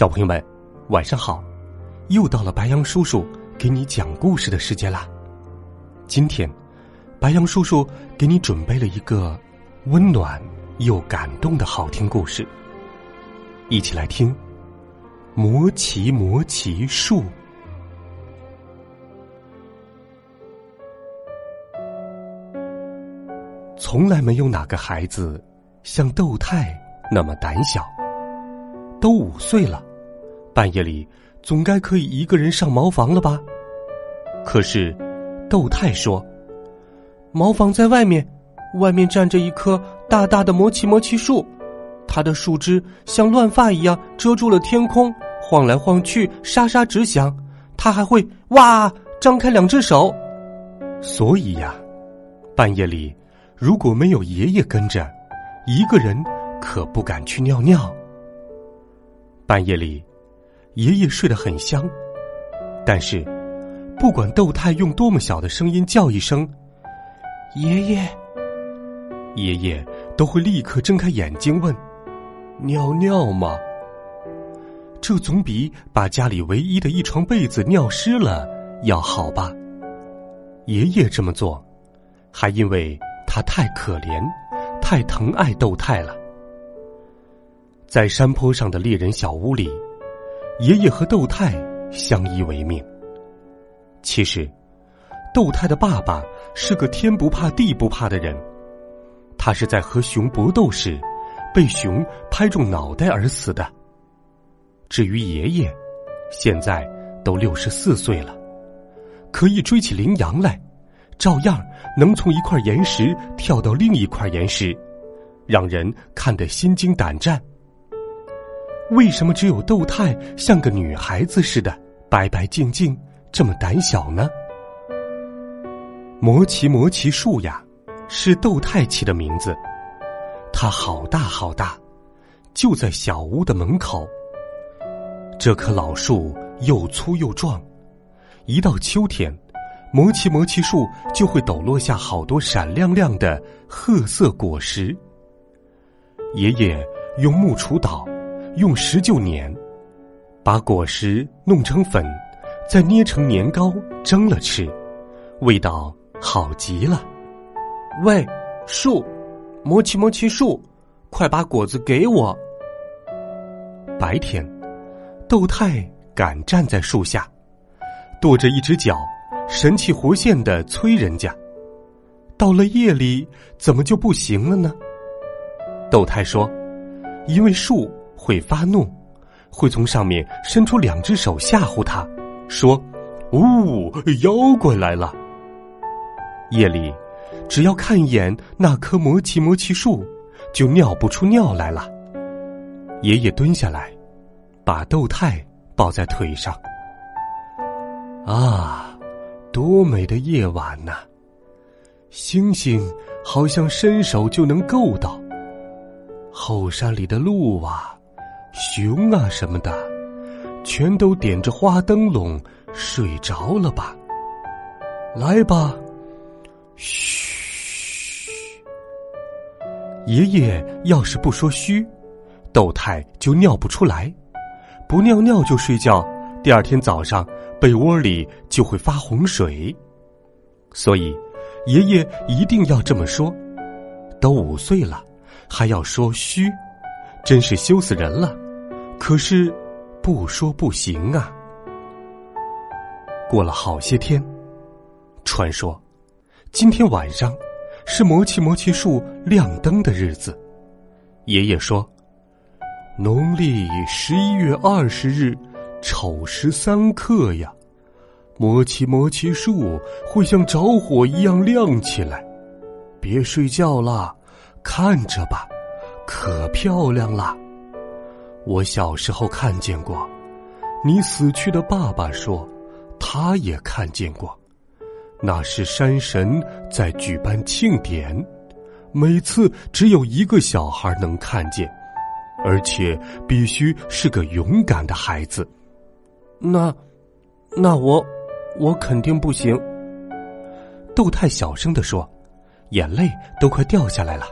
小朋友们，晚上好！又到了白羊叔叔给你讲故事的时间啦。今天，白羊叔叔给你准备了一个温暖又感动的好听故事，一起来听《魔奇魔奇树》。从来没有哪个孩子像豆太那么胆小。都五岁了，半夜里总该可以一个人上茅房了吧？可是，豆太说：“茅房在外面，外面站着一棵大大的魔奇魔奇树，它的树枝像乱发一样遮住了天空，晃来晃去，沙沙直响。它还会哇张开两只手，所以呀，半夜里如果没有爷爷跟着，一个人可不敢去尿尿。”半夜里，爷爷睡得很香，但是，不管窦太用多么小的声音叫一声“爷爷”，爷爷都会立刻睁开眼睛问：“尿尿吗？”这总比把家里唯一的一床被子尿湿了要好吧？爷爷这么做，还因为他太可怜，太疼爱窦太了。在山坡上的猎人小屋里，爷爷和窦太相依为命。其实，窦太的爸爸是个天不怕地不怕的人，他是在和熊搏斗时被熊拍中脑袋而死的。至于爷爷，现在都六十四岁了，可以追起羚羊来，照样能从一块岩石跳到另一块岩石，让人看得心惊胆战。为什么只有豆太像个女孩子似的白白净净，这么胆小呢？魔奇魔奇树呀，是豆太起的名字。它好大好大，就在小屋的门口。这棵老树又粗又壮，一到秋天，魔奇魔奇树就会抖落下好多闪亮亮的褐色果实。爷爷用木锄捣。用石臼碾，把果实弄成粉，再捏成年糕蒸了吃，味道好极了。喂，树，磨奇磨奇树，快把果子给我。白天，豆太敢站在树下，跺着一只脚，神气活现的催人家。到了夜里，怎么就不行了呢？豆太说：“因为树。”会发怒，会从上面伸出两只手吓唬他，说：“呜，妖怪来了。”夜里，只要看一眼那棵魔奇魔奇树，就尿不出尿来了。爷爷蹲下来，把豆太抱在腿上。啊，多美的夜晚呐！星星好像伸手就能够到。后山里的路啊！熊啊什么的，全都点着花灯笼睡着了吧？来吧，嘘！爷爷要是不说嘘，豆太就尿不出来；不尿尿就睡觉，第二天早上被窝里就会发洪水。所以，爷爷一定要这么说。都五岁了，还要说嘘。真是羞死人了，可是不说不行啊。过了好些天，传说今天晚上是魔奇魔奇树亮灯的日子。爷爷说，农历十一月二十日丑时三刻呀，魔奇魔奇树会像着火一样亮起来。别睡觉啦，看着吧。可漂亮了。我小时候看见过，你死去的爸爸说，他也看见过。那是山神在举办庆典，每次只有一个小孩能看见，而且必须是个勇敢的孩子。那，那我，我肯定不行。豆太小声的说，眼泪都快掉下来了。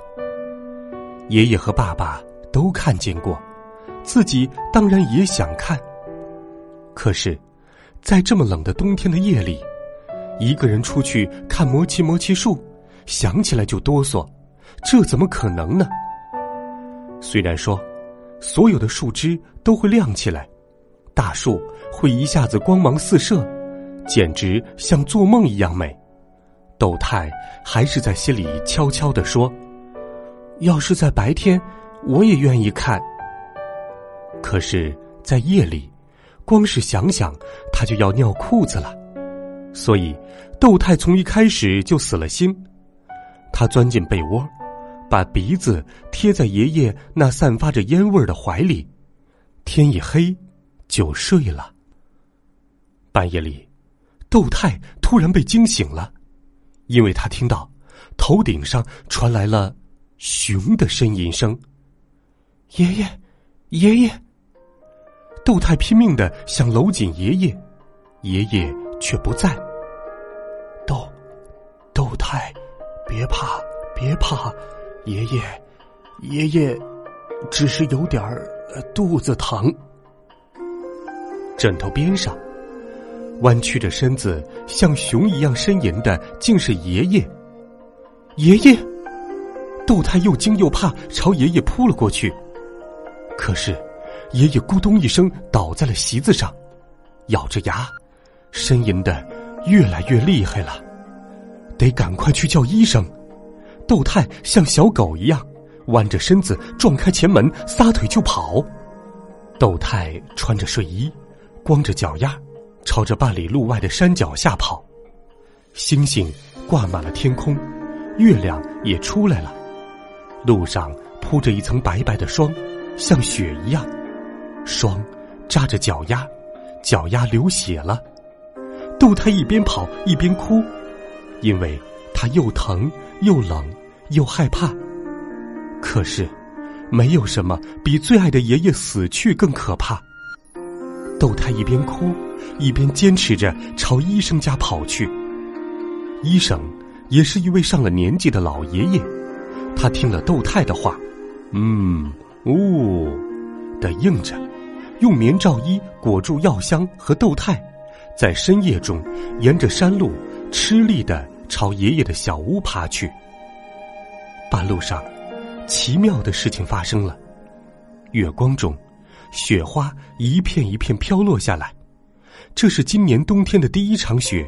爷爷和爸爸都看见过，自己当然也想看。可是，在这么冷的冬天的夜里。一个人出去看魔奇魔奇树，想起来就哆嗦，这怎么可能呢？虽然说，所有的树枝都会亮起来，大树会一下子光芒四射，简直像做梦一样美。窦太还是在心里悄悄的说：“要是在白天，我也愿意看。”可是，在夜里，光是想想，他就要尿裤子了。所以，窦太从一开始就死了心。他钻进被窝，把鼻子贴在爷爷那散发着烟味的怀里。天一黑，就睡了。半夜里，窦太突然被惊醒了，因为他听到头顶上传来了熊的呻吟声。爷爷，爷爷！窦太拼命的想搂紧爷爷，爷爷。却不在。窦，窦太，别怕，别怕，爷爷，爷爷，只是有点儿肚子疼。枕头边上，弯曲着身子，像熊一样呻吟的，竟是爷爷。爷爷，窦太又惊又怕，朝爷爷扑了过去。可是，爷爷咕咚一声倒在了席子上，咬着牙。呻吟的越来越厉害了，得赶快去叫医生。窦太像小狗一样弯着身子撞开前门，撒腿就跑。窦太穿着睡衣，光着脚丫，朝着半里路外的山脚下跑。星星挂满了天空，月亮也出来了。路上铺着一层白白的霜，像雪一样。霜扎着脚丫，脚丫流血了。窦太一边跑一边哭，因为他又疼又冷又害怕。可是，没有什么比最爱的爷爷死去更可怕。窦太一边哭，一边坚持着朝医生家跑去。医生也是一位上了年纪的老爷爷，他听了窦太的话，嗯，呜，的应着，用棉罩衣裹住药箱和窦太。在深夜中，沿着山路吃力的朝爷爷的小屋爬去。半路上，奇妙的事情发生了。月光中，雪花一片一片飘落下来，这是今年冬天的第一场雪。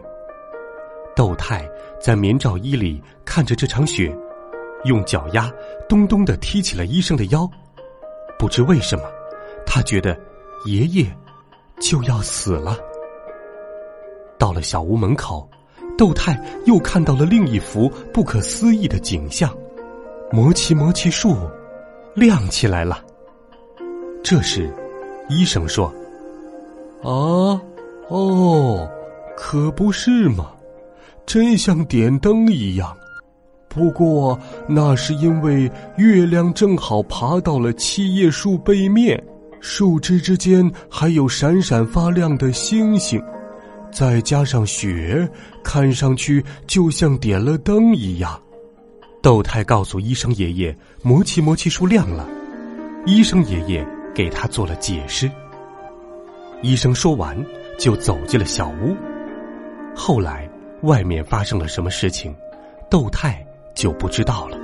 窦太在棉罩衣里看着这场雪，用脚丫咚咚的踢起了医生的腰。不知为什么，他觉得爷爷就要死了。到了小屋门口，窦太又看到了另一幅不可思议的景象：魔奇魔奇树亮起来了。这时，医生说：“啊，哦，可不是嘛，真像点灯一样。不过那是因为月亮正好爬到了七叶树背面，树枝之间还有闪闪发亮的星星。”再加上雪，看上去就像点了灯一样。窦太告诉医生爷爷：“魔奇魔奇树亮了。”医生爷爷给他做了解释。医生说完，就走进了小屋。后来外面发生了什么事情，窦太就不知道了，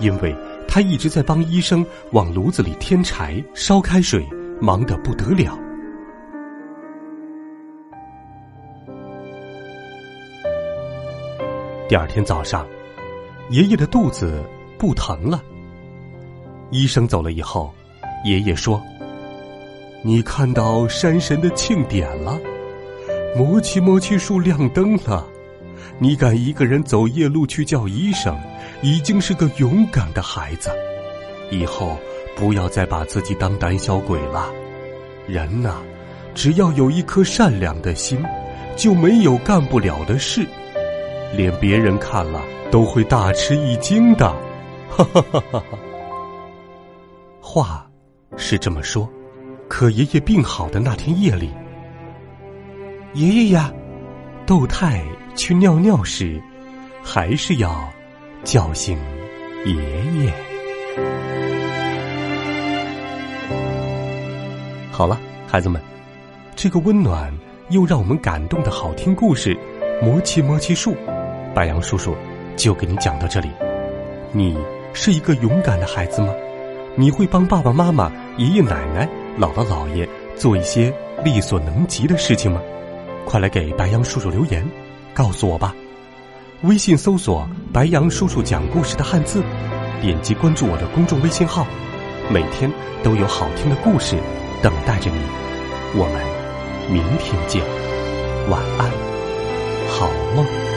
因为他一直在帮医生往炉子里添柴、烧开水，忙得不得了。第二天早上，爷爷的肚子不疼了。医生走了以后，爷爷说：“你看到山神的庆典了，魔奇魔奇树亮灯了，你敢一个人走夜路去叫医生，已经是个勇敢的孩子。以后不要再把自己当胆小鬼了。人呐，只要有一颗善良的心，就没有干不了的事，连别人看了都会大吃一惊的。哈哈哈哈哈！话是这么说，可爷爷病好的那天夜里，爷爷呀，窦太去尿尿时，还是要叫醒爷爷。好了，孩子们，这个温暖又让我们感动的好听故事《魔奇魔奇树》，白杨叔叔就给你讲到这里。你是一个勇敢的孩子吗？你会帮爸爸妈妈、爷爷奶奶、姥姥姥爷做一些力所能及的事情吗？快来给白杨叔叔留言，告诉我吧。微信搜索“白杨叔叔讲故事”的汉字，点击关注我的公众微信号，每天都有好听的故事等待着你。我们明天见，晚安，好梦。